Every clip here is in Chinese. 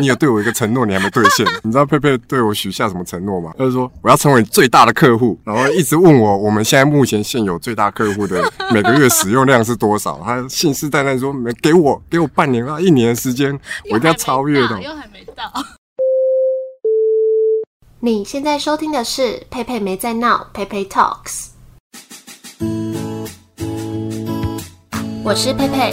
你有对我一个承诺，你还没兑现。你知道佩佩对我许下什么承诺吗？他就说我要成为最大的客户，然后一直问我我们现在目前现有最大客户的每个月使用量是多少。他信誓旦旦说没给我给我半年啊一年的时间，我一定要超越的。又还没到。你现在收听的是佩佩没在闹，佩佩 Talks。我是佩佩，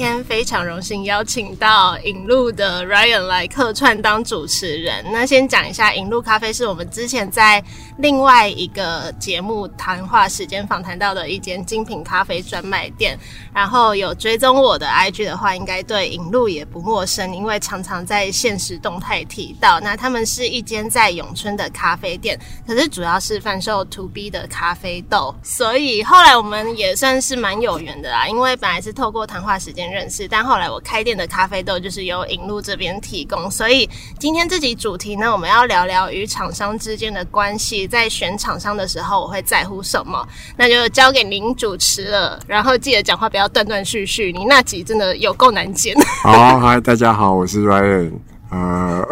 天非常荣幸邀请到引路的 Ryan 来客串当主持人。那先讲一下，引路咖啡是我们之前在另外一个节目谈话时间访谈到的一间精品咖啡专卖店。然后有追踪我的 IG 的话，应该对引路也不陌生，因为常常在现实动态提到。那他们是一间在永春的咖啡店，可是主要是贩售 To B 的咖啡豆，所以后来我们也算是蛮有缘的啦。因为本来是透过谈话时间。认识，但后来我开店的咖啡豆就是由引路这边提供，所以今天这集主题呢，我们要聊聊与厂商之间的关系，在选厂商的时候我会在乎什么，那就交给您主持了。然后记得讲话不要断断续续，你那集真的有够难剪。好，嗨，大家好，我是 Ryan，呃，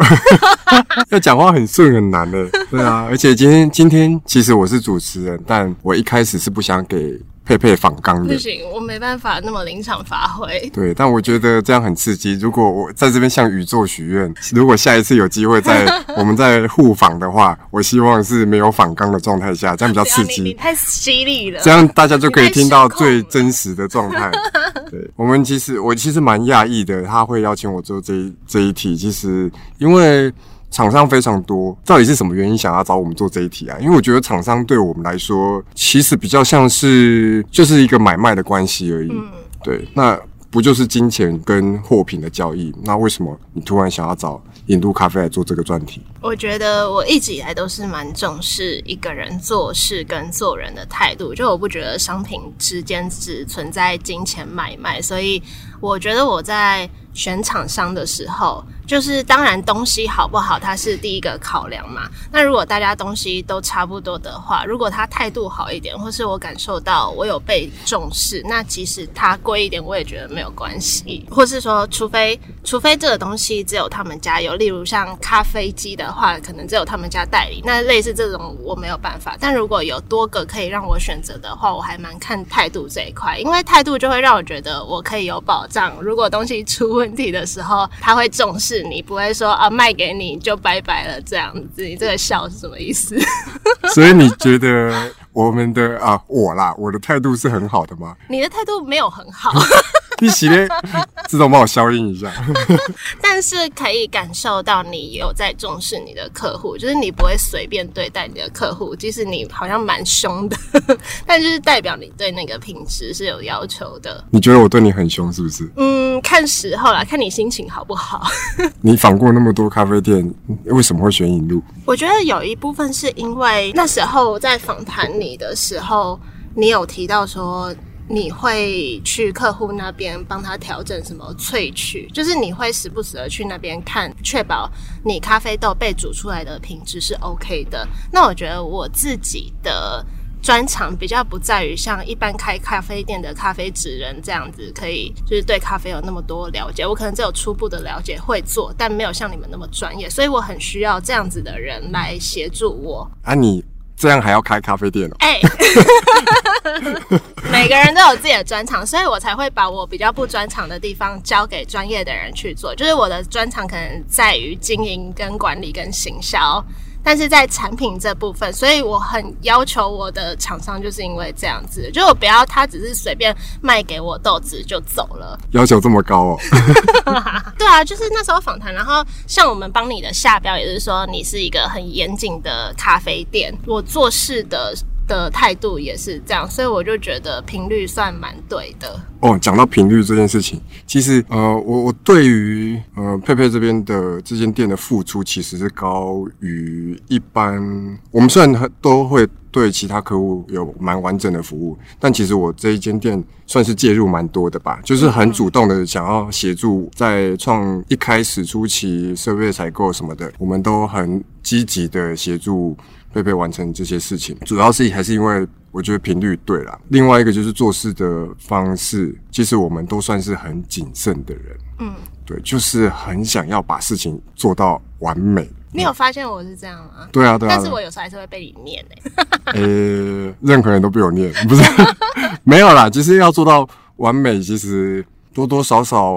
要讲话很顺很难的，对啊，而且今天今天其实我是主持人，但我一开始是不想给。佩佩仿纲的不行，我没办法那么临场发挥。对，但我觉得这样很刺激。如果我在这边向宇宙许愿，如果下一次有机会在 我们在互访的话，我希望是没有仿纲的状态下，这样比较刺激。太犀利了，这样大家就可以听到最真实的状态。对，我们其实我其实蛮讶异的，他会邀请我做这一这一题，其实因为。厂商非常多，到底是什么原因想要找我们做这一题啊？因为我觉得厂商对我们来说，其实比较像是就是一个买卖的关系而已。嗯，对，那不就是金钱跟货品的交易？那为什么你突然想要找引渡咖啡来做这个专题？我觉得我一直以来都是蛮重视一个人做事跟做人的态度，就我不觉得商品之间只存在金钱买卖，所以我觉得我在选厂商的时候。就是当然东西好不好，它是第一个考量嘛。那如果大家东西都差不多的话，如果他态度好一点，或是我感受到我有被重视，那即使它贵一点，我也觉得没有关系。或是说，除非除非这个东西只有他们家有，例如像咖啡机的话，可能只有他们家代理。那类似这种我没有办法。但如果有多个可以让我选择的话，我还蛮看态度这一块，因为态度就会让我觉得我可以有保障。如果东西出问题的时候，他会重视。你不会说啊，卖给你就拜拜了这样子，你这个笑是什么意思？所以你觉得我们的啊，我啦，我的态度是很好的吗？你的态度没有很好。你洗咧，自动帮我消音一下。但是可以感受到你有在重视你的客户，就是你不会随便对待你的客户，即使你好像蛮凶的，但就是代表你对那个品质是有要求的。你觉得我对你很凶是不是？嗯，看时候啦，看你心情好不好。你访过那么多咖啡店，为什么会选引路？我觉得有一部分是因为那时候在访谈你的时候，你有提到说。你会去客户那边帮他调整什么萃取？就是你会时不时的去那边看，确保你咖啡豆被煮出来的品质是 OK 的。那我觉得我自己的专长比较不在于像一般开咖啡店的咖啡职人这样子，可以就是对咖啡有那么多了解。我可能只有初步的了解，会做，但没有像你们那么专业，所以我很需要这样子的人来协助我。啊，你。这样还要开咖啡店哦？哎，每个人都有自己的专长，所以我才会把我比较不专长的地方交给专业的人去做。就是我的专长可能在于经营、跟管理、跟行销。但是在产品这部分，所以我很要求我的厂商，就是因为这样子，就我不要他只是随便卖给我豆子就走了。要求这么高哦？对啊，就是那时候访谈，然后像我们帮你的下标也是说，你是一个很严谨的咖啡店，我做事的的态度也是这样，所以我就觉得频率算蛮对的。哦，讲到频率这件事情，其实呃，我我对于呃佩佩这边的这间店的付出，其实是高于一般。我们虽然都会对其他客户有蛮完整的服务，但其实我这一间店算是介入蛮多的吧，就是很主动的想要协助在创一开始初期设备采购什么的，我们都很积极的协助。佩佩完成这些事情，主要是还是因为我觉得频率对了。另外一个就是做事的方式，其实我们都算是很谨慎的人。嗯，对，就是很想要把事情做到完美。你有发现我是这样吗？对啊，对啊。但是我有时候还是会被你念诶。呃、欸，任何人都被我念，不是？没有啦，其实要做到完美，其实。多多少少，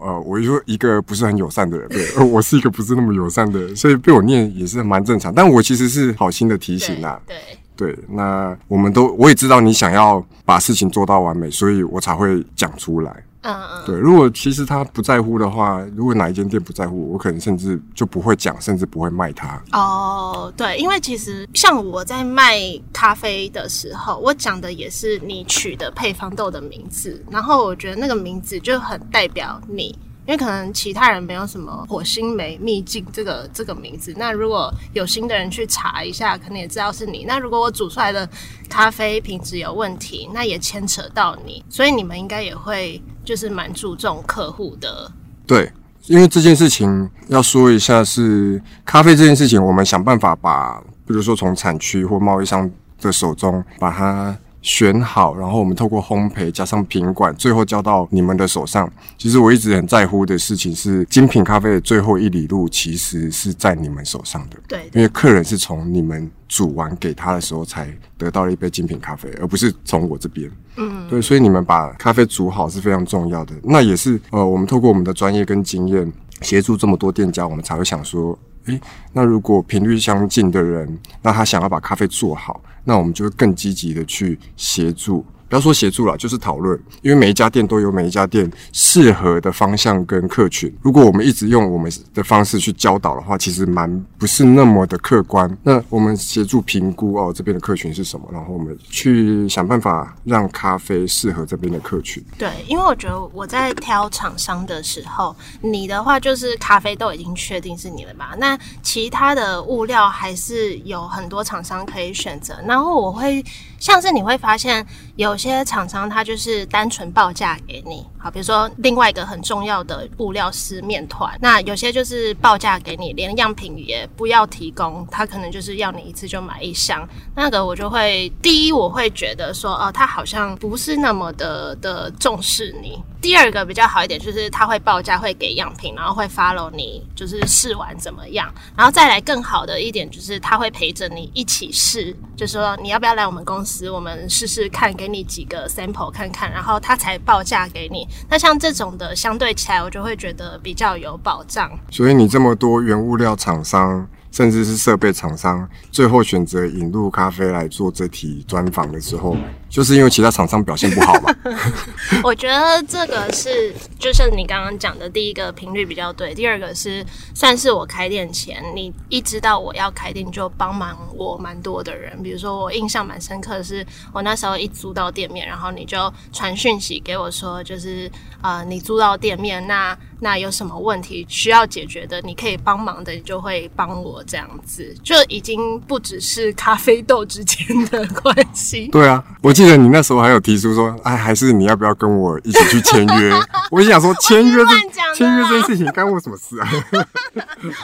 呃，我就一个不是很友善的人，对，我是一个不是那么友善的人，所以被我念也是蛮正常。但我其实是好心的提醒啊，对对，对，那我们都我也知道你想要把事情做到完美，所以我才会讲出来。嗯嗯，对。如果其实他不在乎的话，如果哪一间店不在乎，我可能甚至就不会讲，甚至不会卖它。哦，对，因为其实像我在卖咖啡的时候，我讲的也是你取的配方豆的名字，然后我觉得那个名字就很代表你。因为可能其他人没有什么火星梅秘境这个这个名字，那如果有心的人去查一下，可能也知道是你。那如果我煮出来的咖啡品质有问题，那也牵扯到你，所以你们应该也会就是蛮注重客户的。对，因为这件事情要说一下是咖啡这件事情，我们想办法把，比如说从产区或贸易商的手中把它。选好，然后我们透过烘焙加上品管，最后交到你们的手上。其实我一直很在乎的事情是，精品咖啡的最后一里路其实是在你们手上的。对，因为客人是从你们煮完给他的时候才得到了一杯精品咖啡，而不是从我这边。嗯，对，所以你们把咖啡煮好是非常重要的。那也是呃，我们透过我们的专业跟经验，协助这么多店家，我们才会想说。诶，那如果频率相近的人，那他想要把咖啡做好，那我们就会更积极的去协助。不要说协助了，就是讨论，因为每一家店都有每一家店适合的方向跟客群。如果我们一直用我们的方式去教导的话，其实蛮不是那么的客观。那我们协助评估哦，这边的客群是什么，然后我们去想办法让咖啡适合这边的客群。对，因为我觉得我在挑厂商的时候，你的话就是咖啡豆已经确定是你的嘛，那其他的物料还是有很多厂商可以选择。然后我会像是你会发现有。些厂商他就是单纯报价给你，好，比如说另外一个很重要的物料是面团，那有些就是报价给你，连样品也不要提供，他可能就是要你一次就买一箱，那个我就会第一我会觉得说，哦，他好像不是那么的的重视你。第二个比较好一点，就是他会报价，会给样品，然后会 follow 你，就是试完怎么样，然后再来更好的一点，就是他会陪着你一起试，就是说你要不要来我们公司，我们试试看，给你几个 sample 看看，然后他才报价给你。那像这种的，相对起来，我就会觉得比较有保障。所以你这么多原物料厂商。甚至是设备厂商最后选择引入咖啡来做这题专访的时候，就是因为其他厂商表现不好嘛。我觉得这个是，就是你刚刚讲的第一个频率比较对，第二个是算是我开店前，你一知道我要开店就帮忙我蛮多的人。比如说我印象蛮深刻的是，我那时候一租到店面，然后你就传讯息给我说，就是呃，你租到店面，那那有什么问题需要解决的，你可以帮忙的，你就会帮我。这样子就已经不只是咖啡豆之间的关系。对啊，我记得你那时候还有提出说，哎，还是你要不要跟我一起去签约？我就想说，签约这签约这件事情干我什么事啊？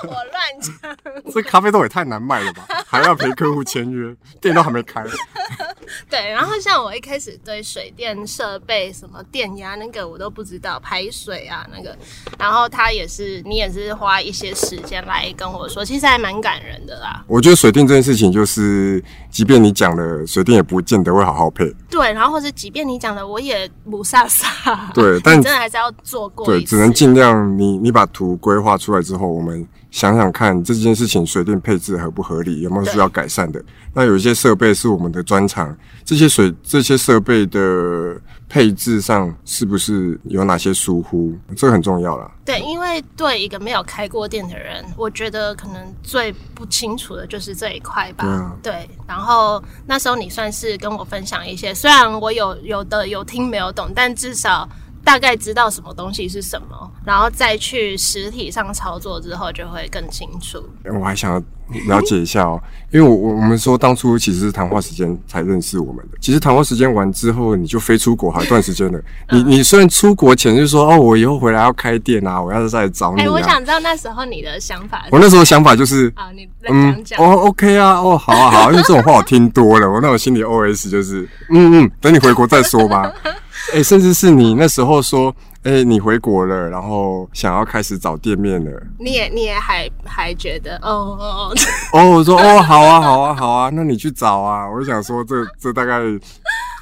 我乱讲。这咖啡豆也太难卖了吧？还要陪客户签约，店都还没开。对，然后像我一开始对水电设备、什么电压那个我都不知道，排水啊那个，然后他也是，你也是花一些时间来跟我说，其实还蛮感人的啦。我觉得水电这件事情，就是即便你讲了，水电也不见得会好好配。对，然后或者即便你讲的，我也不傻傻。对，但真的还是要做过。对，只能尽量你你把图规划出来之后，我们想想看这件事情水电配置合不合理，有没有需要改善的。那有一些设备是我们的专长，这些水这些设备的配置上是不是有哪些疏忽？这个很重要啦。对，因为对一个没有开过店的人，我觉得可能最不清楚的就是这一块吧。对啊。对，然后那时候你算是跟我分享一些，虽然我有有的有听没有懂，但至少。大概知道什么东西是什么，然后再去实体上操作之后，就会更清楚。我还想要了解一下哦，因为我我我们说当初其实是谈话时间才认识我们的，其实谈话时间完之后，你就飞出国好一段时间了。你你虽然出国前就说哦，我以后回来要开店啊，我要再来找你啊。哎，我想知道那时候你的想法。我那时候想法就是啊，你嗯，哦，OK 啊，哦，好啊，好啊，因为这种话我听多了，我那种心里 OS 就是嗯嗯，等你回国再说吧。哎、欸，甚至是你那时候说，哎、欸，你回国了，然后想要开始找店面了，你也你也还还觉得，哦哦哦，哦我说哦，好啊，好啊，好啊，那你去找啊，我就想说这，这这大概。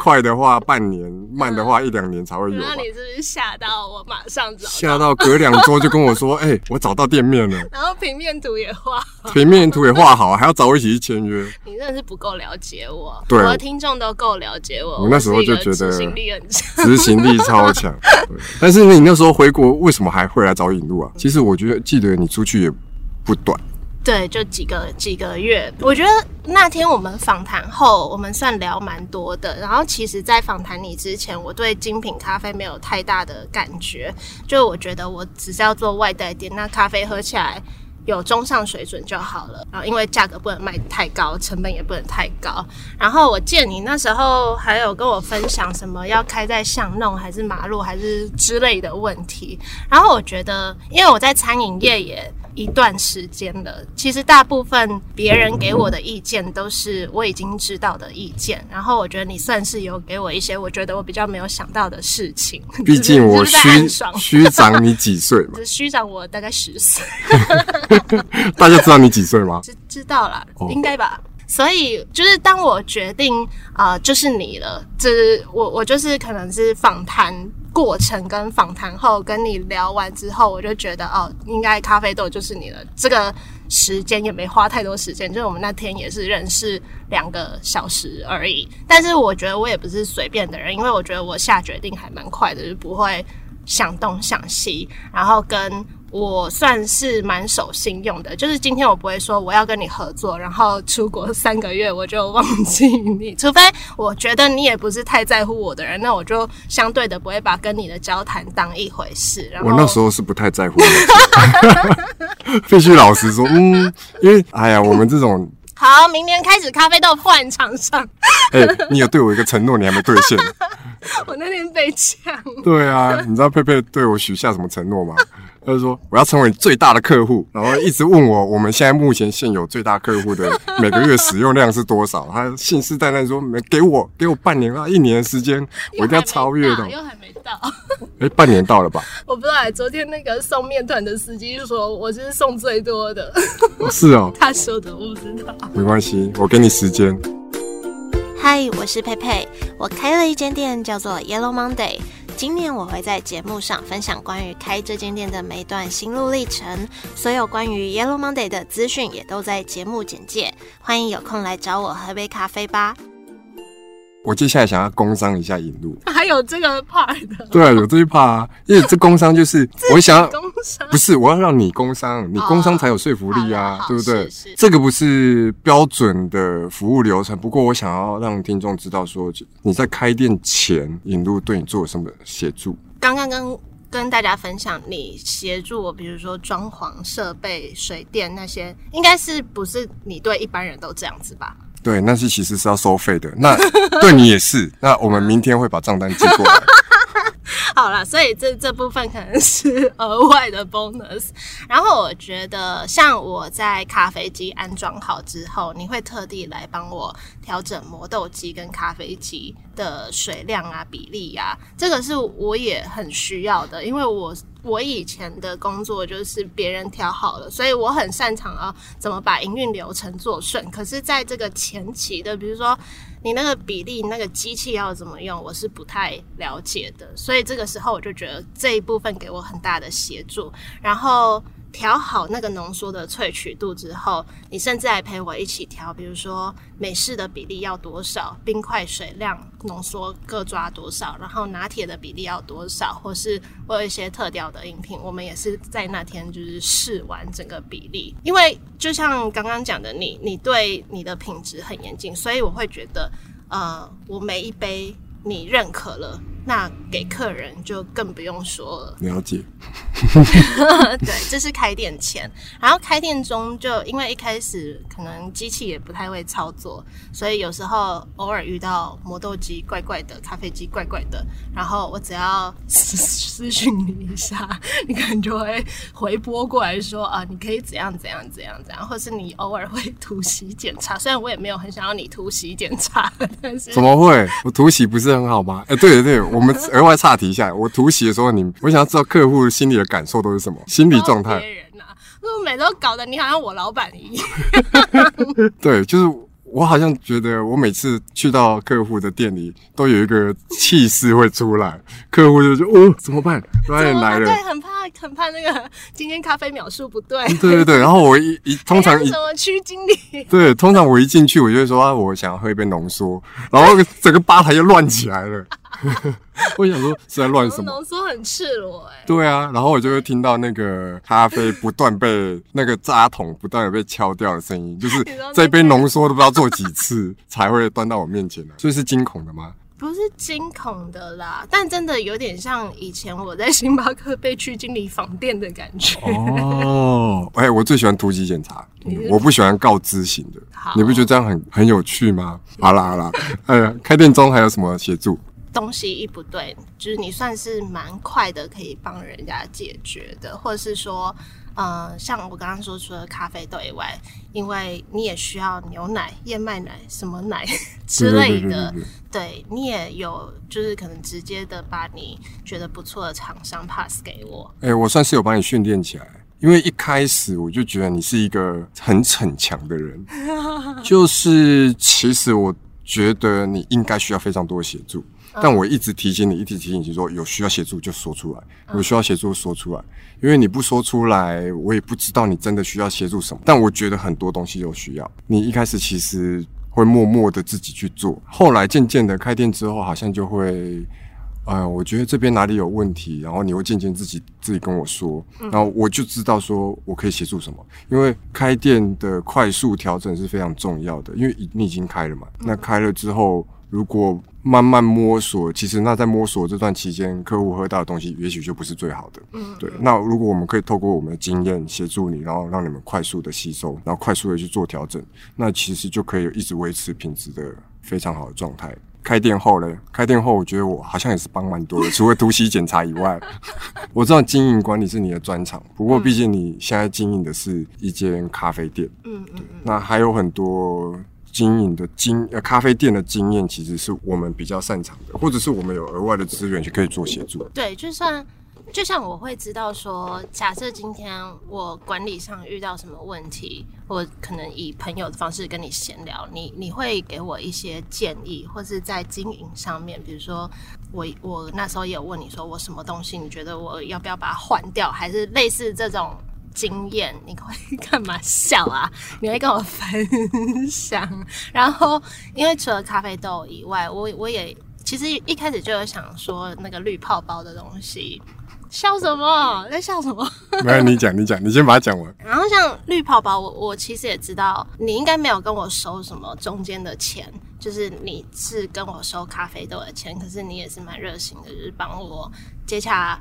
快的话半年，慢的话一两年才会有。那你是不是吓到我？马上找。吓到隔两周就跟我说：“哎、欸，我找到店面了。”然后平面图也画，平面图也画好，还要找我一起去签约。你真的是不够了解我，对，我的听众都够了解我。我那时候就觉得执行力很强，执行力超强。但是你那时候回国，为什么还会来找引路啊？其实我觉得，记得你出去也不短。对，就几个几个月。我觉得那天我们访谈后，我们算聊蛮多的。然后其实，在访谈你之前，我对精品咖啡没有太大的感觉。就我觉得，我只是要做外带店，那咖啡喝起来有中上水准就好了。然后因为价格不能卖太高，成本也不能太高。然后我见你那时候还有跟我分享什么要开在巷弄还是马路还是之类的问题。然后我觉得，因为我在餐饮业也。一段时间了，其实大部分别人给我的意见都是我已经知道的意见，然后我觉得你算是有给我一些我觉得我比较没有想到的事情。毕竟我虚虚长你几岁嘛？虚长我大概十岁。大家知道你几岁吗？知知道啦，应该吧。所以就是当我决定啊、呃，就是你了，就是我我就是可能是访谈。过程跟访谈后跟你聊完之后，我就觉得哦，应该咖啡豆就是你了。这个时间也没花太多时间，就是我们那天也是认识两个小时而已。但是我觉得我也不是随便的人，因为我觉得我下决定还蛮快的，就不会想东想西，然后跟。我算是蛮守信用的，就是今天我不会说我要跟你合作，然后出国三个月我就忘记你，除非我觉得你也不是太在乎我的人，那我就相对的不会把跟你的交谈当一回事。我那时候是不太在乎的，必须老实说，嗯，因为哎呀，我们这种 好，明年开始咖啡豆换场上。哎、欸，你有对我一个承诺，你还没兑现。我那天被呛。对啊，你知道佩佩对我许下什么承诺吗？他就说我要成为最大的客户，然后一直问我我们现在目前现有最大客户的每个月使用量是多少。他信誓旦旦说没给我给我半年啊一年的时间，我一定要 超越的。又还没到，哎、欸，半年到了吧？我不知道，昨天那个送面团的司机说我是送最多的。是哦，他说的我不知道。没关系，我给你时间。嗨，我是佩佩，我开了一间店叫做 Yellow Monday。今年我会在节目上分享关于开这间店的每一段心路历程，所有关于 Yellow Monday 的资讯也都在节目简介，欢迎有空来找我喝杯咖啡吧。我接下来想要工商一下引路，还有这个 part 的，对啊，有这一 part 啊，因为这工商就是 我想要工商，不是我要让你工商，你工商才有说服力啊，对不对？这个不是标准的服务流程，不过我想要让听众知道说，你在开店前，引路对你做什么协助？刚刚跟跟大家分享，你协助我，比如说装潢、设备、水电那些，应该是不是你对一般人都这样子吧？对，那是其实是要收费的。那对你也是。那我们明天会把账单寄过来。好了，所以这这部分可能是额外的 bonus。然后我觉得，像我在咖啡机安装好之后，你会特地来帮我调整磨豆机跟咖啡机的水量啊、比例啊，这个是我也很需要的，因为我。我以前的工作就是别人调好了，所以我很擅长啊，怎么把营运流程做顺。可是，在这个前期的，比如说你那个比例、那个机器要怎么用，我是不太了解的。所以这个时候，我就觉得这一部分给我很大的协助。然后调好那个浓缩的萃取度之后，你甚至还陪我一起调，比如说美式的比例要多少，冰块水量浓缩各抓多少，然后拿铁的比例要多少，或是我有一些特调的饮品，我们也是在那天就是试完整个比例。因为就像刚刚讲的你，你你对你的品质很严谨，所以我会觉得，呃，我每一杯你认可了。那给客人就更不用说了。了解。对，这是开店前，然后开店中就因为一开始可能机器也不太会操作，所以有时候偶尔遇到磨豆机怪怪的，咖啡机怪怪的，然后我只要私私讯你一下，你可能就会回拨过来说啊，你可以怎样怎样怎样怎样，或是你偶尔会突袭检查，虽然我也没有很想要你突袭检查，但是怎么会？我突袭不是很好吗？哎、欸，对对对。我们 额外岔题一下，我突袭的时候，你我想要知道客户心里的感受都是什么，心理状态。别人呐、啊，我每次都搞得你好像我老板一样。对，就是。我好像觉得，我每次去到客户的店里，都有一个气势会出来，客户就说：“哦，怎么办？导演来了。”对，很怕，很怕那个今天咖啡秒数不对。对对对，然后我一一通常一什么区经理？对，通常我一进去，我就会说：“啊，我想要喝一杯浓缩。”然后整个吧台就乱起来了。我想说是在乱什么？浓缩很赤裸哎、欸。对啊，然后我就会听到那个咖啡不断被那个渣桶不断的被敲掉的声音，就是 这杯浓缩都不知道做几次才会端到我面前来，所以是惊恐的吗？不是惊恐的啦，但真的有点像以前我在星巴克被区经理访店的感觉。哦，哎、欸，我最喜欢突击检查，我不喜欢告知型的。你不觉得这样很很有趣吗？好啦好啦，哎呀，开店中还有什么协助？东西一不对，就是你算是蛮快的，可以帮人家解决的，或者是说，呃，像我刚刚说，除了咖啡豆以外，因为你也需要牛奶、燕麦奶、什么奶 之类的，对你也有，就是可能直接的把你觉得不错的厂商 pass 给我。哎、欸，我算是有帮你训练起来，因为一开始我就觉得你是一个很逞强的人，就是其实我觉得你应该需要非常多的协助。但我一直提醒你，一直提醒你说，有需要协助就说出来，有需要协助说出来，因为你不说出来，我也不知道你真的需要协助什么。但我觉得很多东西有需要。你一开始其实会默默的自己去做，后来渐渐的开店之后，好像就会，哎，我觉得这边哪里有问题，然后你会渐渐自己自己跟我说，然后我就知道说我可以协助什么。因为开店的快速调整是非常重要的，因为你已经开了嘛，那开了之后。如果慢慢摸索，其实那在摸索这段期间，客户喝到的东西也许就不是最好的。嗯，对。那如果我们可以透过我们的经验协助你，然后让你们快速的吸收，然后快速的去做调整，那其实就可以一直维持品质的非常好的状态。开店后呢？开店后，我觉得我好像也是帮蛮多的，除了突袭检查以外，我知道经营管理是你的专长，不过毕竟你现在经营的是一间咖啡店。嗯嗯。那还有很多。经营的经呃咖啡店的经验，其实是我们比较擅长的，或者是我们有额外的资源去可以做协助。对，就算就像我会知道说，假设今天我管理上遇到什么问题，我可能以朋友的方式跟你闲聊，你你会给我一些建议，或是在经营上面，比如说我我那时候也有问你说，我什么东西你觉得我要不要把它换掉，还是类似这种。经验，你会干嘛笑啊？你会跟我分享。然后，因为除了咖啡豆以外，我我也其实一开始就有想说那个绿泡包的东西。笑什么？在笑什么？没有，你讲，你讲，你先把它讲完。然后像绿泡包，我我其实也知道，你应该没有跟我收什么中间的钱，就是你是跟我收咖啡豆的钱，可是你也是蛮热心的，就是帮我接洽。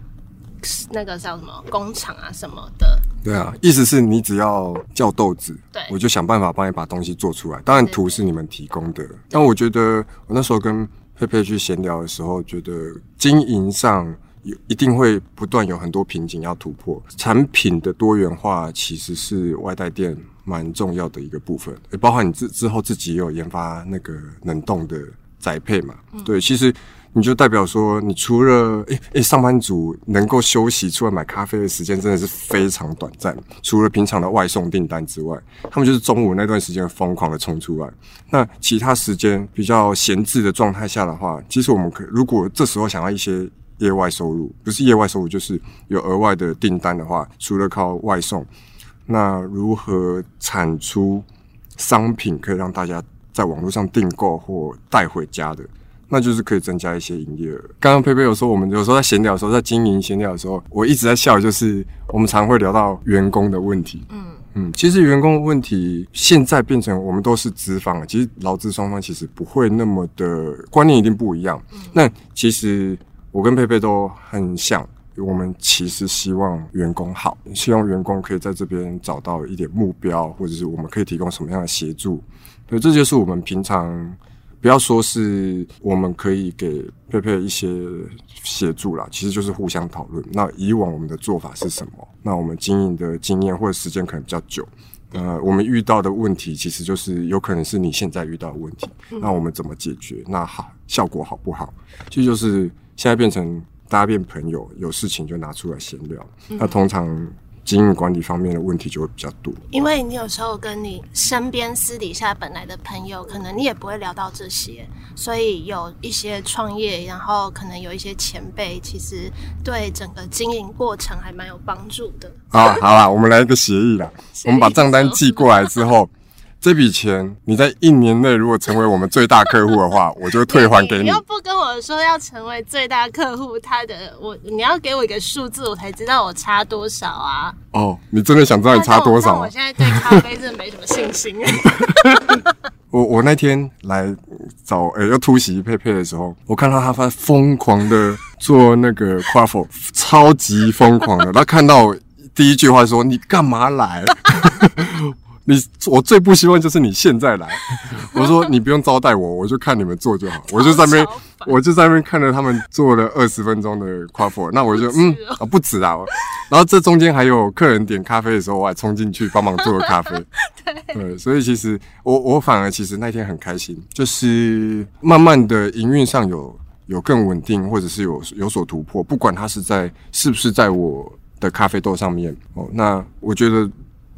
那个叫什么工厂啊什么的？对啊，意思是你只要叫豆子，对，我就想办法帮你把东西做出来。当然图是你们提供的，但我觉得我那时候跟佩佩去闲聊的时候，觉得经营上有一定会不断有很多瓶颈要突破。产品的多元化其实是外带店蛮重要的一个部分，也包含你之之后自己也有研发那个冷冻的宅配嘛。嗯、对，其实。你就代表说，你除了诶诶、上班族能够休息出来买咖啡的时间真的是非常短暂。除了平常的外送订单之外，他们就是中午那段时间疯狂的冲出来。那其他时间比较闲置的状态下的话，其实我们可如果这时候想要一些业外收入，不是业外收入，就是有额外的订单的话，除了靠外送，那如何产出商品可以让大家在网络上订购或带回家的？那就是可以增加一些营业额。刚刚佩佩有说，我们有时候在闲聊的时候，在经营闲聊的时候，我一直在笑，就是我们常会聊到员工的问题。嗯嗯，其实员工的问题现在变成我们都是资方了，其实劳资双方其实不会那么的观念一定不一样。嗯、那其实我跟佩佩都很像，我们其实希望员工好，希望员工可以在这边找到一点目标，或者是我们可以提供什么样的协助。对，这就是我们平常。不要说是我们可以给佩佩一些协助啦，其实就是互相讨论。那以往我们的做法是什么？那我们经营的经验或者时间可能比较久，呃，我们遇到的问题其实就是有可能是你现在遇到的问题。那我们怎么解决？那好，效果好不好？其实就是现在变成大家变朋友，有事情就拿出来闲聊。那通常。经营管理方面的问题就会比较多，因为你有时候跟你身边私底下本来的朋友，可能你也不会聊到这些，所以有一些创业，然后可能有一些前辈，其实对整个经营过程还蛮有帮助的。好，好啦，我们来一个协议啦，我们把账单寄过来之后。这笔钱你在一年内如果成为我们最大客户的话，我就退还给你。你又不跟我说要成为最大客户，他的我你要给我一个数字，我才知道我差多少啊。哦，你真的想知道你差多少？我，我现在对咖啡真的没什么信心。我我那天来找诶、欸，要突袭佩佩的时候，我看到他发疯狂的做那个 quaffle 超级疯狂的。他看到我第一句话说：“你干嘛来？” 你我最不希望就是你现在来，我说你不用招待我，我就看你们做就好，我就在那边，我就在那边看着他们做了二十分钟的 quaffle，那我就嗯啊不止啊，然后这中间还有客人点咖啡的时候，我还冲进去帮忙做了咖啡，对，所以其实我我反而其实那天很开心，就是慢慢的营运上有有更稳定，或者是有有所突破，不管它是在是不是在我的咖啡豆上面哦，那我觉得。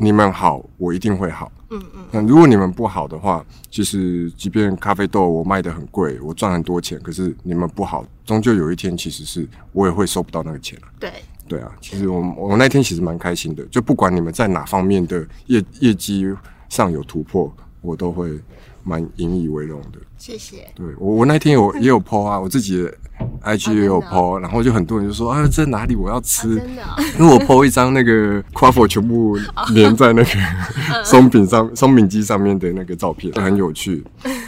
你们好，我一定会好。嗯嗯。那如果你们不好的话，其实即便咖啡豆我卖的很贵，我赚很多钱，可是你们不好，终究有一天其实是我也会收不到那个钱了。对。对啊，其实我我那天其实蛮开心的，就不管你们在哪方面的业业绩上有突破，我都会蛮引以为荣的。谢谢。对我我那天有也有 po 啊，我自己的。IG 也有 po，然后就很多人就说啊，这哪里我要吃？真的，因为我 po 一张那个 quaffle 全部粘在那个 松饼上、松饼机上面的那个照片，很有趣。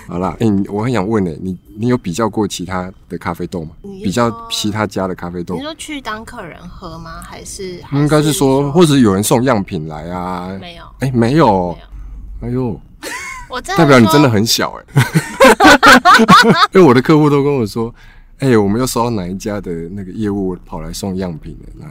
好啦，哎，我很想问呢，你你有比较过其他的咖啡豆吗？比较其他家的咖啡豆？你说去当客人喝吗？还是应该是说，或者有人送样品来啊？没有，哎，没有，哎呦，我代表你真的很小哎，因为我的客户都跟我说。哎、欸，我们又收到哪一家的那个业务跑来送样品的？那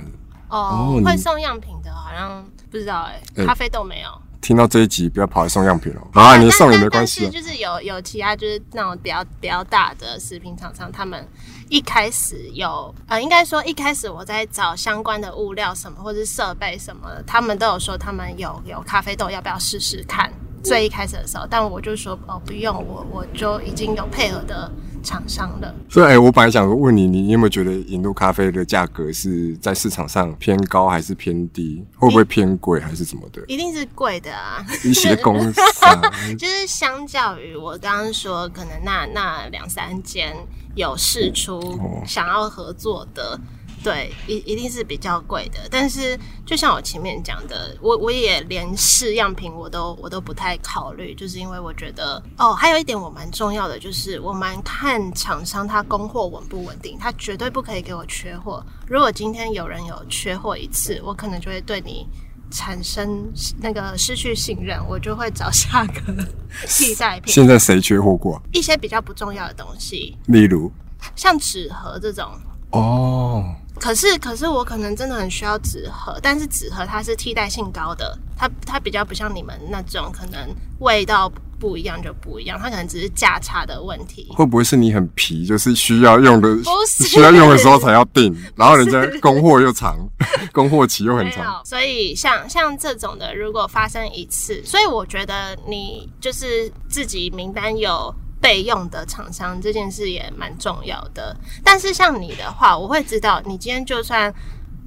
哦，会送样品的，好像不知道哎、欸，咖啡豆没有。听到这一集，不要跑来送样品了。好啊，你送也没关系。就是有有其他就是那种比较比较大的食品厂商，他们一开始有呃，应该说一开始我在找相关的物料什么或者是设备什么的，他们都有说他们有有咖啡豆，要不要试试看？最一开始的时候，但我就说哦，不用，我我就已经有配合的厂商了。所以，哎、欸，我本来想问你，你有没有觉得引入咖啡的价格是在市场上偏高还是偏低？会不会偏贵还是怎么的？一定是贵的啊！一些公司 就是相较于我刚刚说，可能那那两三间有试出想要合作的。对，一一定是比较贵的，但是就像我前面讲的，我我也连试样品我都我都不太考虑，就是因为我觉得哦，还有一点我蛮重要的，就是我蛮看厂商他供货稳不稳定，他绝对不可以给我缺货。如果今天有人有缺货一次，我可能就会对你产生那个失去信任，我就会找下个替代品。现在谁缺货过？一些比较不重要的东西，例如像纸盒这种哦。可是，可是我可能真的很需要纸盒，但是纸盒它是替代性高的，它它比较不像你们那种可能味道不一样就不一样，它可能只是价差的问题。会不会是你很皮，就是需要用的，需要用的时候才要订，然后人家 供货又长，供货期又很长。所以像像这种的，如果发生一次，所以我觉得你就是自己名单有。备用的厂商，这件事也蛮重要的。但是像你的话，我会知道你今天就算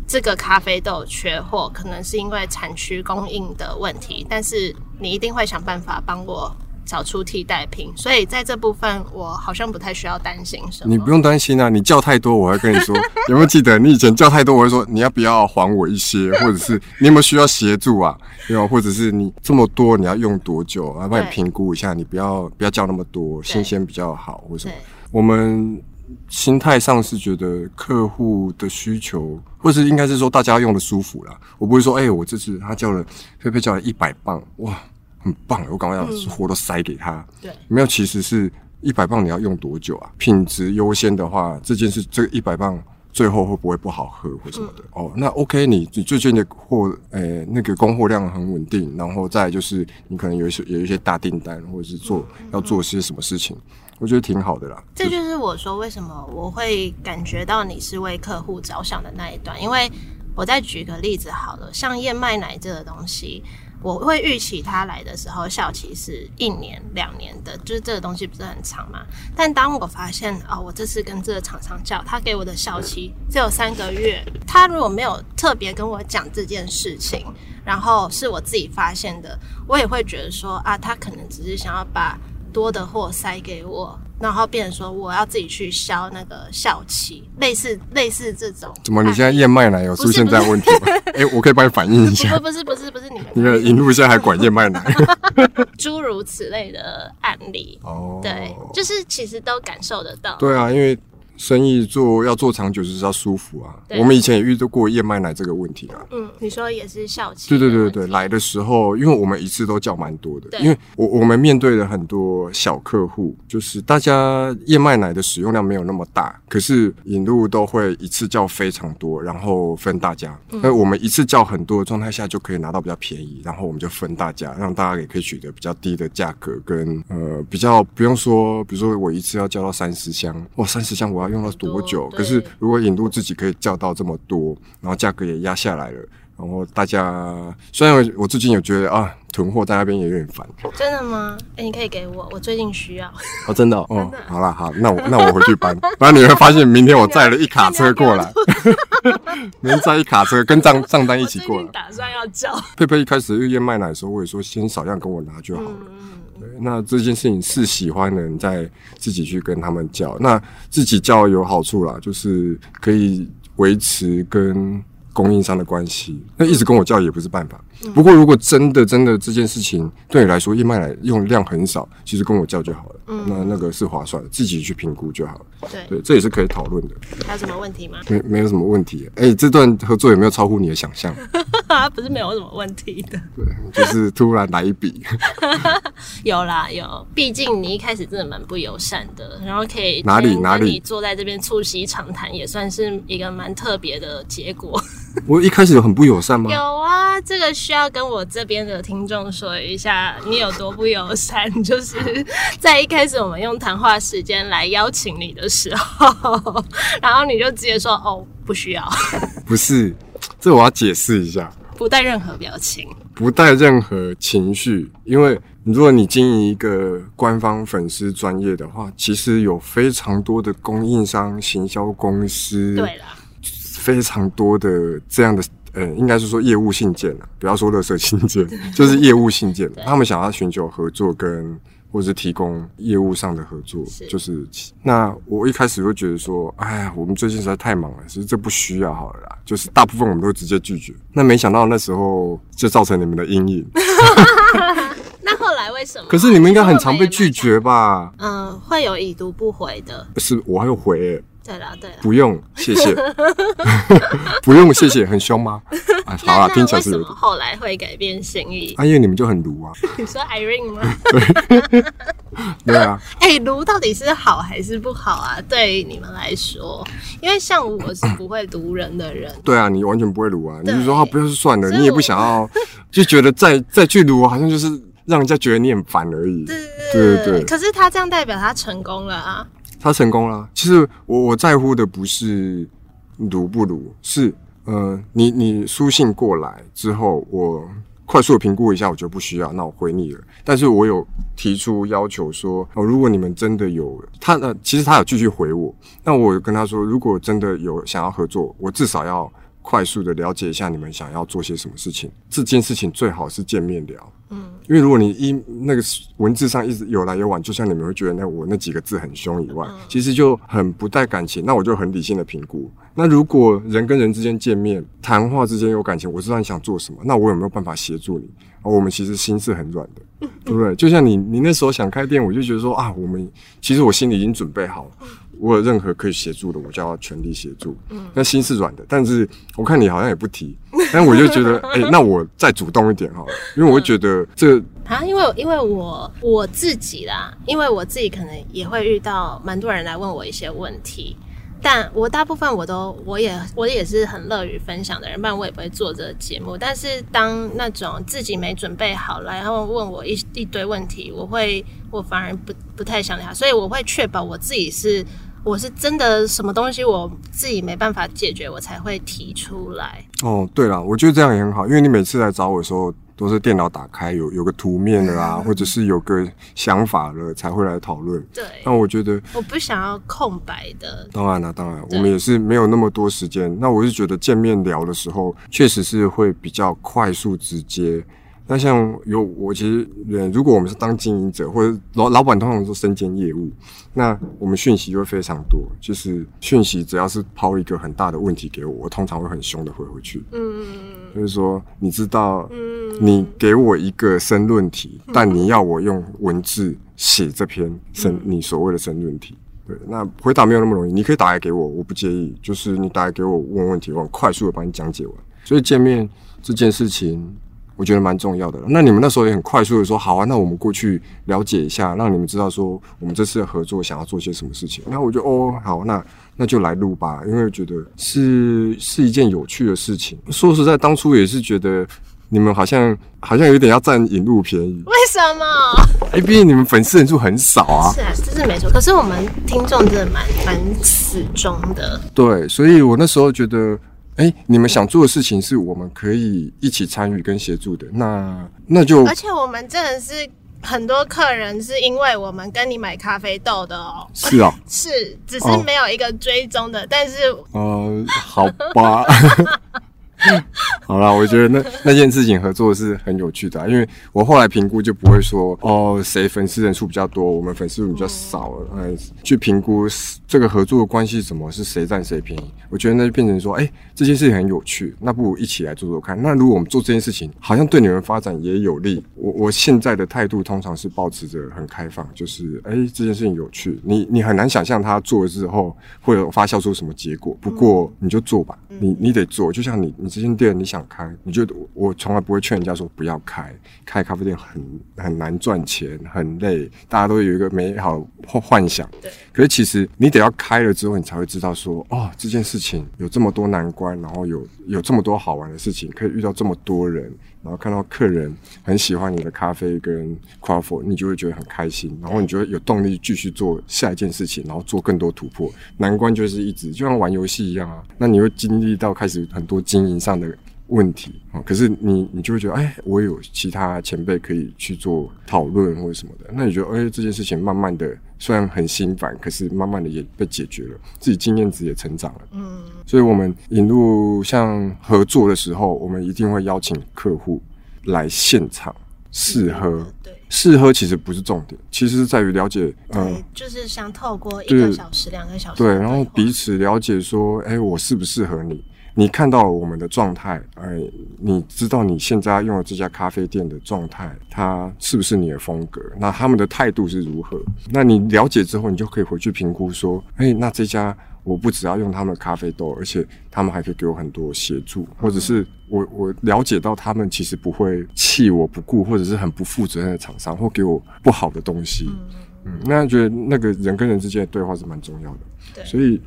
这个咖啡豆缺货，可能是因为产区供应的问题，但是你一定会想办法帮我。找出替代品，所以在这部分我好像不太需要担心什么。你不用担心啊，你叫太多，我会跟你说。有没有记得你以前叫太多，我会说你要不要还我一些，或者是你有没有需要协助啊？有，或者是你这么多你要用多久？我要帮你评估一下，你不要不要叫那么多，新鲜比较好。为什么？我们心态上是觉得客户的需求，或是应该是说大家用的舒服啦。我不会说，哎、欸，我这次他叫了菲菲叫了一百磅，哇。很棒，我赶快要货都塞给他。嗯、对，没有，其实是一百磅，你要用多久啊？品质优先的话，这件事这一百磅最后会不会不好喝或什么的？嗯、哦，那 OK，你你最近的货，诶、欸，那个供货量很稳定，然后再就是你可能有一些有一些大订单，或者是做、嗯、要做些什么事情，我觉得挺好的啦。这就是我说为什么我会感觉到你是为客户着想的那一段，因为我再举个例子好了，像燕麦奶这个东西。我会预期他来的时候效期是一年两年的，就是这个东西不是很长嘛。但当我发现啊，我这次跟这个厂商叫，他给我的效期只有三个月，他如果没有特别跟我讲这件事情，然后是我自己发现的，我也会觉得说啊，他可能只是想要把多的货塞给我。然后变成说我要自己去销那个效期，类似类似这种。怎么你现在燕麦奶有出现这样问题吗？哎，我可以帮你反映一下。不是不是不是不是你们。你的引路现在还管燕麦奶？诸如此类的案例哦，对，就是其实都感受得到。对啊，因为。生意做要做长久，就是要舒服啊。对我们以前也遇到过燕麦奶这个问题啊。嗯，你说也是效期。对对对对，来的时候，因为我们一次都叫蛮多的，因为我我们面对了很多小客户，就是大家燕麦奶的使用量没有那么大，可是引入都会一次叫非常多，然后分大家。那、嗯、我们一次叫很多的状态下，就可以拿到比较便宜，然后我们就分大家，让大家也可以取得比较低的价格，跟呃比较不用说，比如说我一次要叫到三十箱，哇，三十箱我要。用了多久？可是如果引渡自己可以叫到这么多，然后价格也压下来了，然后大家虽然我最近有觉得啊，囤货在那边也有点烦。真的吗？哎、欸，你可以给我，我最近需要。哦，真的哦。哦好啦，好，那我那我回去搬。不然后你会发现，明天我载了一卡车过来，明天载一卡车跟账 账单一起过来。打算要叫佩佩一开始燕麦奶的时候，我也说先少量跟我拿就好了。那这件事情是喜欢的人在自己去跟他们叫，那自己叫有好处啦，就是可以维持跟供应商的关系。那一直跟我叫也不是办法。不过如果真的真的这件事情对你来说燕麦奶用量很少，其实跟我叫就好了。嗯，那那个是划算的，自己去评估就好了。对对，这也是可以讨论的。还有什么问题吗？没没有什么问题。哎、欸，这段合作有没有超乎你的想象？不是没有什么问题的。对，就是突然来一笔。有啦有，毕竟你一开始真的蛮不友善的，然后可以哪里哪里坐在这边促膝长谈，也算是一个蛮特别的结果。我一开始有很不友善吗？有啊，这个需要跟我这边的听众说一下，你有多不友善，就是在一开始我们用谈话时间来邀请你的时候，然后你就直接说哦，不需要。不是，这我要解释一下，不带任何表情，不带任何情绪，因为如果你经营一个官方粉丝专业的话，其实有非常多的供应商、行销公司，对啦。非常多的这样的，呃，应该是说业务信件了，不要说垃圾信件，就是业务信件。他们想要寻求合作跟或者是提供业务上的合作，是就是那我一开始会觉得说，哎呀，我们最近实在太忙了，其实这不需要好了啦。就是大部分我们都直接拒绝。那没想到那时候就造成你们的阴影。那后来为什么？可是你们应该很常被拒绝吧？嗯，会有已读不回的。是我还有回、欸。对了，对了，不用，谢谢，不用，谢谢，很凶吗？啊，好了，听起来是有点。后来会改变心意？啊，因为你们就很卢啊。你说 Irene 吗？对，对啊。哎、欸，卢到底是好还是不好啊？对你们来说，因为像我是不会卢人的人。对啊，你完全不会卢啊！你就说他不要是算了，你也不想要，就觉得再再去卢，好像就是让人家觉得你很烦而已。对对对。可是他这样代表他成功了啊。他成功了。其实我我在乎的不是如不如，是呃，你你书信过来之后，我快速的评估一下，我就不需要，那我回你了。但是我有提出要求说，哦，如果你们真的有他呃，其实他有继续回我，那我跟他说，如果真的有想要合作，我至少要快速的了解一下你们想要做些什么事情。这件事情最好是见面聊。嗯，因为如果你一那个文字上一直有来有往，就像你们会觉得那我那几个字很凶以外，其实就很不带感情。那我就很理性的评估。那如果人跟人之间见面谈话之间有感情，我知道你想做什么，那我有没有办法协助你？我们其实心是很软的，对不对？就像你你那时候想开店，我就觉得说啊，我们其实我心里已经准备好了。我有任何可以协助的，我就要全力协助。嗯，那心是软的，但是我看你好像也不提，但我就觉得，哎、欸，那我再主动一点好了，因为我会觉得这啊，因为因为我我自己啦，因为我自己可能也会遇到蛮多人来问我一些问题。但我大部分我都我也我也是很乐于分享的人，不然我也不会做这个节目。但是当那种自己没准备好了，然后问我一一堆问题，我会我反而不不太想聊，所以我会确保我自己是我是真的什么东西我自己没办法解决，我才会提出来。哦，对了，我觉得这样也很好，因为你每次来找我的时候。都是电脑打开有有个图面的啊，或者是有个想法了才会来讨论。对，那我觉得我不想要空白的。当然了，当然，我们也是没有那么多时间。那我是觉得见面聊的时候，确实是会比较快速直接。那像有我其实，如果我们是当经营者或者老老板，通常都身兼业务，那我们讯息就会非常多。就是讯息只要是抛一个很大的问题给我，我通常会很凶的回回去。嗯，就是说，你知道，你给我一个申论题，但你要我用文字写这篇申你所谓的申论题，对，那回答没有那么容易。你可以打来给我，我不介意。就是你打来给我问问题，我很快速的帮你讲解完。所以见面这件事情。我觉得蛮重要的。那你们那时候也很快速的说好啊，那我们过去了解一下，让你们知道说我们这次的合作想要做些什么事情。那我就哦好，那那就来录吧，因为觉得是是一件有趣的事情。说实在，当初也是觉得你们好像好像有点要占引路便宜。为什么？哎，毕竟你们粉丝人数很少啊。是啊，这是没错。可是我们听众真的蛮蛮死忠的。对，所以我那时候觉得。哎、欸，你们想做的事情是我们可以一起参与跟协助的，那那就而且我们真的是很多客人是因为我们跟你买咖啡豆的哦，是啊，是，只是没有一个追踪的，哦、但是呃，好吧。好啦，我觉得那那件事情合作是很有趣的啊，因为我后来评估就不会说哦，谁粉丝人数比较多，我们粉丝数比较少了，哎，去评估这个合作的关系是什么，是谁占谁便宜？我觉得那就变成说，哎，这件事情很有趣，那不如一起来做做看。那如果我们做这件事情，好像对你们发展也有利，我我现在的态度通常是保持着很开放，就是哎，这件事情有趣，你你很难想象他做了之后会有发酵出什么结果，不过你就做吧，你你得做，就像你你。这间店你想开，你就我从来不会劝人家说不要开，开咖啡店很很难赚钱，很累，大家都有一个美好幻想。对。可是其实你得要开了之后，你才会知道说，哦，这件事情有这么多难关，然后有有这么多好玩的事情，可以遇到这么多人，然后看到客人很喜欢你的咖啡跟 craft，你就会觉得很开心，然后你觉得有动力继续做下一件事情，然后做更多突破。难关就是一直就像玩游戏一样啊，那你会经历到开始很多经营上的问题啊，可是你你就会觉得，哎，我有其他前辈可以去做讨论或者什么的，那你觉得，哎，这件事情慢慢的虽然很心烦，可是慢慢的也被解决了，自己经验值也成长了。嗯，所以我们引入像合作的时候，我们一定会邀请客户来现场试喝。嗯、对，试喝其实不是重点，其实是在于了解，嗯，就是想透过一个小时、两个小时，对，然后彼此了解说，哎，我适不适合你。你看到了我们的状态，哎，你知道你现在用的这家咖啡店的状态，它是不是你的风格？那他们的态度是如何？那你了解之后，你就可以回去评估说，哎，那这家我不只要用他们的咖啡豆，而且他们还可以给我很多协助，或者是我我了解到他们其实不会弃我不顾，或者是很不负责任的厂商，或给我不好的东西。嗯，那觉得那个人跟人之间的对话是蛮重要的。对，所以。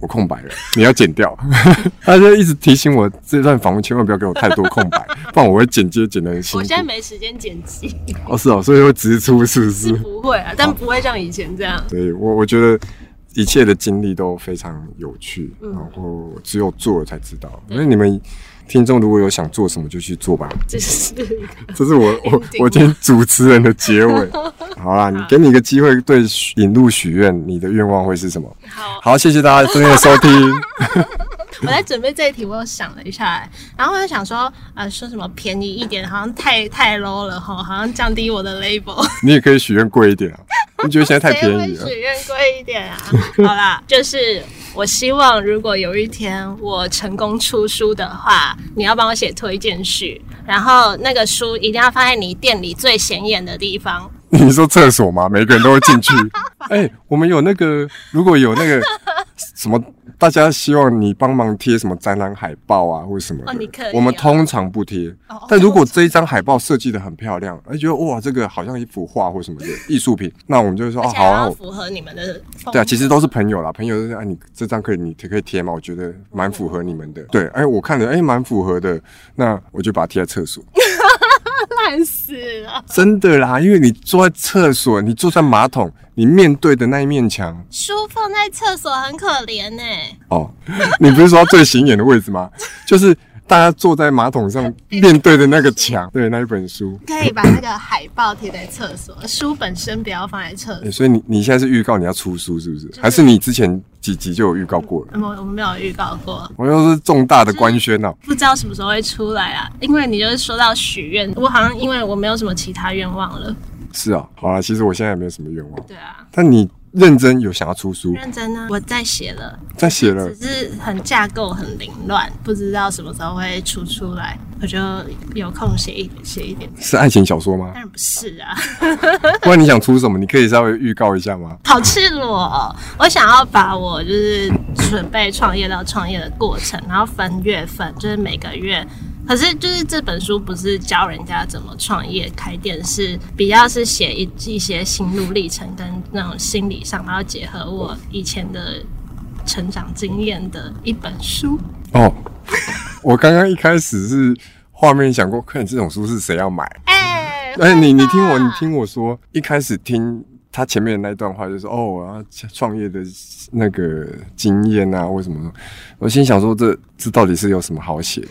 我空白了，你要剪掉。他就一直提醒我，这段访问千万不要给我太多空白，不然我会剪接剪的很辛苦。我现在没时间剪辑。哦，是哦，所以会直出，是不是？是不会啊，但不会像以前这样。对，我我觉得一切的经历都非常有趣，嗯、然后只有做了才知道。因为你们听众如果有想做什么，就去做吧。这是这是我我我今天主持人的结尾。好啦，你给你一个机会对引路许愿，你的愿望会是什么？好，好，谢谢大家今天的收听。我在准备这一题，我又想了一下，然后我就想说，呃，说什么便宜一点，好像太太 low 了哈，好像降低我的 label。你也可以许愿贵一点啊，你觉得现在太便宜了？许愿贵一点啊，好啦，就是我希望如果有一天我成功出书的话，你要帮我写推荐序，然后那个书一定要放在你店里最显眼的地方。你说厕所吗？每个人都会进去。哎、欸，我们有那个，如果有那个 什么。大家希望你帮忙贴什么展览海报啊，或者什么的？哦，你可以。我们通常不贴。哦。但如果这一张海报设计得很漂亮，而且觉得哇，这个好像一幅画或什么的艺术品，那我们就会说哦，好啊，符合你们的。对啊，其实都是朋友啦，朋友就是哎，你这张可以，你可以贴吗？我觉得蛮符合你们的。对，哎，我看了，哎，蛮符合的，那我就把它贴在厕所。烂死了！真的啦，因为你坐在厕所，你坐在马桶，你面对的那一面墙，书放在厕所很可怜呢。哦，你不是说最显眼的位置吗？就是。大家坐在马桶上面对的那个墙，对，那一本书，可以把那个海报贴在厕所，书本身不要放在厕所。欸，所以你你现在是预告你要出书是不是？就是、还是你之前几集就有预告过了？我我们没有预告过。我又是重大的官宣哦，不知道什么时候会出来啊？因为你就是说到许愿，我好像因为我没有什么其他愿望了。是啊，好啦，其实我现在也没有什么愿望。对啊，但你。认真有想要出书？认真呢、啊，我在写了，在写了，只是很架构很凌乱，不知道什么时候会出出来。我就有空写一点，写一点。是爱情小说吗？当然不是啊。不然你想出什么？你可以稍微预告一下吗？好赤裸！我想要把我就是准备创业到创业的过程，然后分月份，就是每个月。可是，就是这本书不是教人家怎么创业开店，是比较是写一一些心路历程跟那种心理上，然后结合我以前的成长经验的一本书。哦，我刚刚一开始是画面想过，看这种书是谁要买？哎、欸，哎，你你听我，你听我说，一开始听他前面的那段话，就是哦，我要创业的那个经验啊，为什么？我心想说这，这这到底是有什么好写的？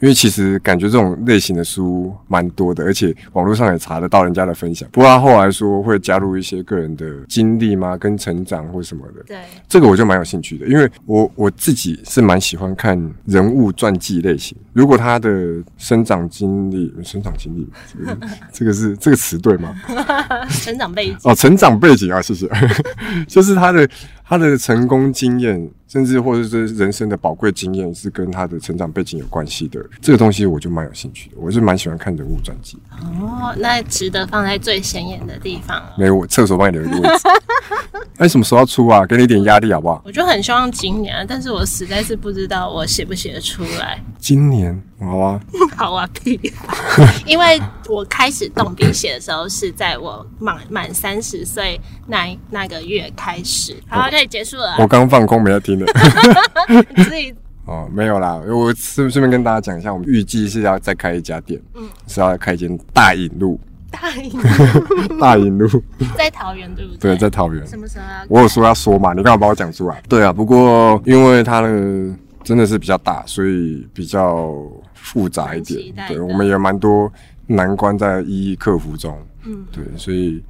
因为其实感觉这种类型的书蛮多的，而且网络上也查得到人家的分享。不过他后来说会加入一些个人的经历吗？跟成长或什么的。对，这个我就蛮有兴趣的，因为我我自己是蛮喜欢看人物传记类型。如果他的生长经历、生长经历，这个是这个词对吗？成长背景哦，成长背景啊，谢谢。就是他的他的成功经验。甚至或者是人生的宝贵经验是跟他的成长背景有关系的，这个东西我就蛮有兴趣的。我是蛮喜欢看人物传记。哦，那值得放在最显眼的地方。没有，我厕所帮你留一个位置。哎，什么时候要出啊？给你一点压力好不好？我就很希望今年，但是我实在是不知道我写不写得出来。今年好啊，好啊，屁！因为我开始动笔写的时候是在我满满三十岁那那个月开始。好，可以结束了。我刚放空没在听。所以哦，没有啦，我顺顺便跟大家讲一下，我们预计是要再开一家店，嗯，是要开一间大引路，大引 路，大引路，在桃园对不对？对，在桃园。什么时候要？我有说要说嘛，你干嘛把我讲出来？对啊，不过因为它那个真的是比较大，所以比较复杂一点，对，我们也蛮多难关在一一克服中，嗯，对，所以。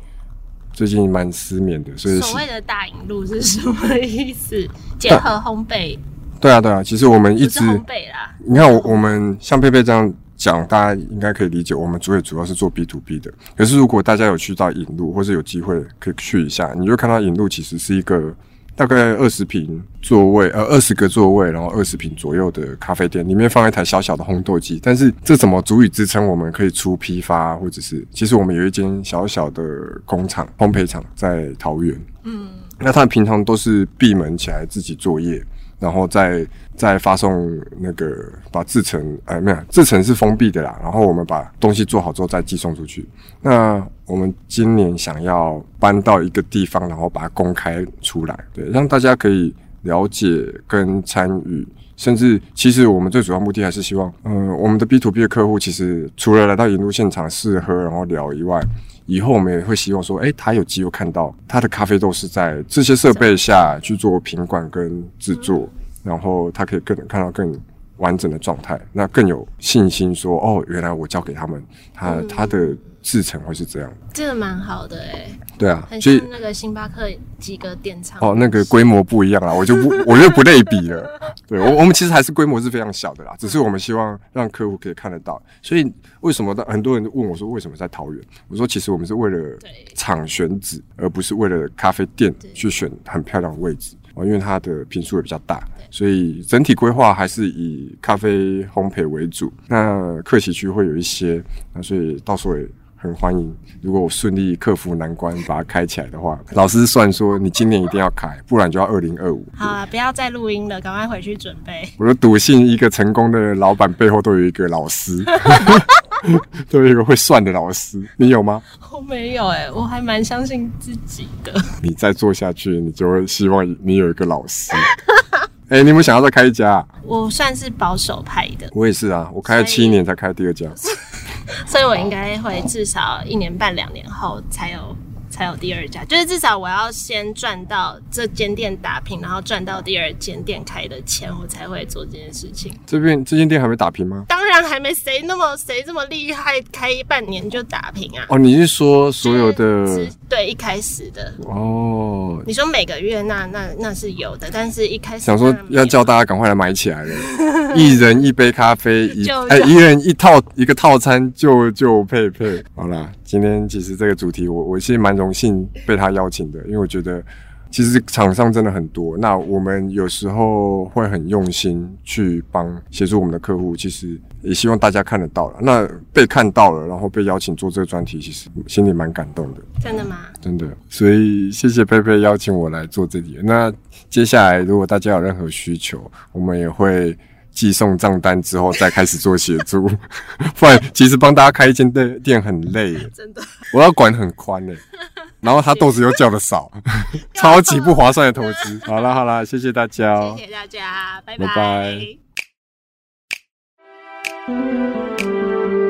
最近蛮失眠的，所以所谓的大引路是什么意思？结合烘焙？对啊，对啊。其实我们一直烘焙啦。你看我我们像佩佩这样讲，大家应该可以理解。我们主要主要是做 B to B 的。可是如果大家有去到引路，或是有机会可以去一下，你就看到引路其实是一个。大概二十平座位，呃，二十个座位，然后二十平左右的咖啡店，里面放一台小小的烘豆机。但是这怎么足以支撑我们可以出批发，或者是其实我们有一间小小的工厂烘焙厂在桃园。嗯，那他们平常都是闭门起来自己作业。然后再再发送那个把制程，哎，没有，制程是封闭的啦。然后我们把东西做好之后再寄送出去。那我们今年想要搬到一个地方，然后把它公开出来，对，让大家可以了解跟参与。甚至其实我们最主要目的还是希望，嗯，我们的 B to B 的客户其实除了来到引路现场试喝然后聊以外，以后我们也会希望说，诶，他有机会看到他的咖啡豆是在这些设备下去做品管跟制作，然后他可以更看到更完整的状态，那更有信心说哦，原来我交给他们，他、嗯、他的制程会是这样，这个蛮好的哎、欸。对啊，所以那个星巴克几个店厂哦，那个规模不一样啦，我就不 我就不类比了。对我我们其实还是规模是非常小的啦，只是我们希望让客户可以看得到。所以为什么很多人问我说为什么在桃园？我说其实我们是为了厂选址，而不是为了咖啡店去选很漂亮的位置。因为它的坪数也比较大，所以整体规划还是以咖啡烘焙为主。那客席区会有一些，那所以到时候也很欢迎。如果我顺利克服难关，把它开起来的话，老师算说你今年一定要开，不然就要二零二五。好啊，不要再录音了，赶快回去准备。我就笃信一个成功的老板背后都有一个老师。都有一个会算的老师，你有吗？我没有哎、欸，我还蛮相信自己的。你再做下去，你就会希望你有一个老师。哎、欸，你有没有想要再开一家、啊？我算是保守派的。我也是啊，我开了七年才开第二家，所以，所以我应该会至少一年半两年后才有。才有第二家，就是至少我要先赚到这间店打平，然后赚到第二间店开的钱，我才会做这件事情。这边这间店还没打平吗？当然还没，谁那么谁这么厉害，开半年就打平啊？哦，你是说所有的？对，一开始的哦。你说每个月那那那是有的，但是一开始想说要叫大家赶快来买起来了，一人一杯咖啡，一哎一人一套一个套餐就就配配好啦。今天其实这个主题我，我我其实蛮荣幸被他邀请的，因为我觉得其实厂商真的很多。那我们有时候会很用心去帮协助我们的客户，其实也希望大家看得到了。那被看到了，然后被邀请做这个专题，其实心里蛮感动的。真的吗？真的。所以谢谢佩佩邀请我来做这里。那接下来如果大家有任何需求，我们也会。寄送账单之后再开始做协助，不然其实帮大家开一间店店很累，真的，我要管很宽嘞，然后他豆子又叫的少，超级不划算的投资。好啦好啦，谢谢大家，谢谢大家，拜拜。拜拜。